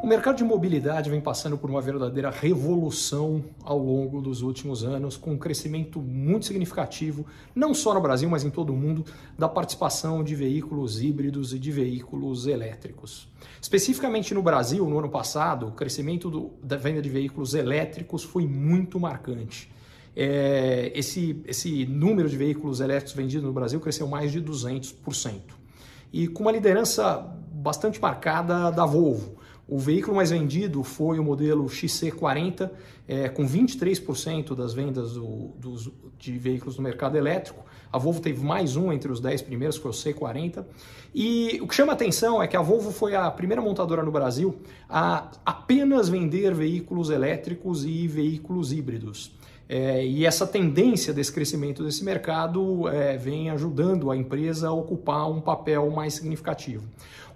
O mercado de mobilidade vem passando por uma verdadeira revolução ao longo dos últimos anos, com um crescimento muito significativo, não só no Brasil, mas em todo o mundo, da participação de veículos híbridos e de veículos elétricos. Especificamente no Brasil, no ano passado, o crescimento do, da venda de veículos elétricos foi muito marcante. É, esse, esse número de veículos elétricos vendidos no Brasil cresceu mais de 200%. E com uma liderança bastante marcada da Volvo. O veículo mais vendido foi o modelo XC40, é, com 23% das vendas do, dos, de veículos no mercado elétrico. A Volvo teve mais um entre os 10 primeiros, que foi o C40. E o que chama atenção é que a Volvo foi a primeira montadora no Brasil a apenas vender veículos elétricos e veículos híbridos. É, e essa tendência desse crescimento desse mercado é, vem ajudando a empresa a ocupar um papel mais significativo.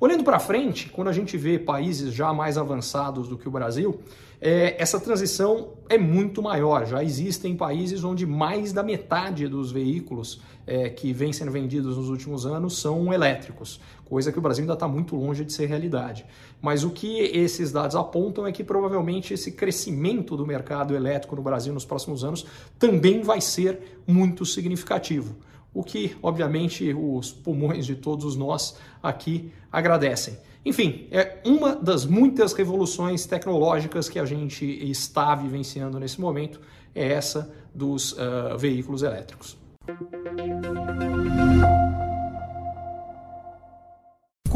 Olhando para frente, quando a gente vê países já mais avançados do que o Brasil, é, essa transição é muito maior. Já existem países onde mais da metade dos veículos é, que vêm sendo vendidos nos últimos anos são elétricos, coisa que o Brasil ainda está muito longe de ser realidade. Mas o que esses dados apontam é que provavelmente esse crescimento do mercado elétrico no Brasil nos próximos anos também vai ser muito significativo o que, obviamente, os pulmões de todos nós aqui agradecem. Enfim, é uma das muitas revoluções tecnológicas que a gente está vivenciando nesse momento, é essa dos uh, veículos elétricos.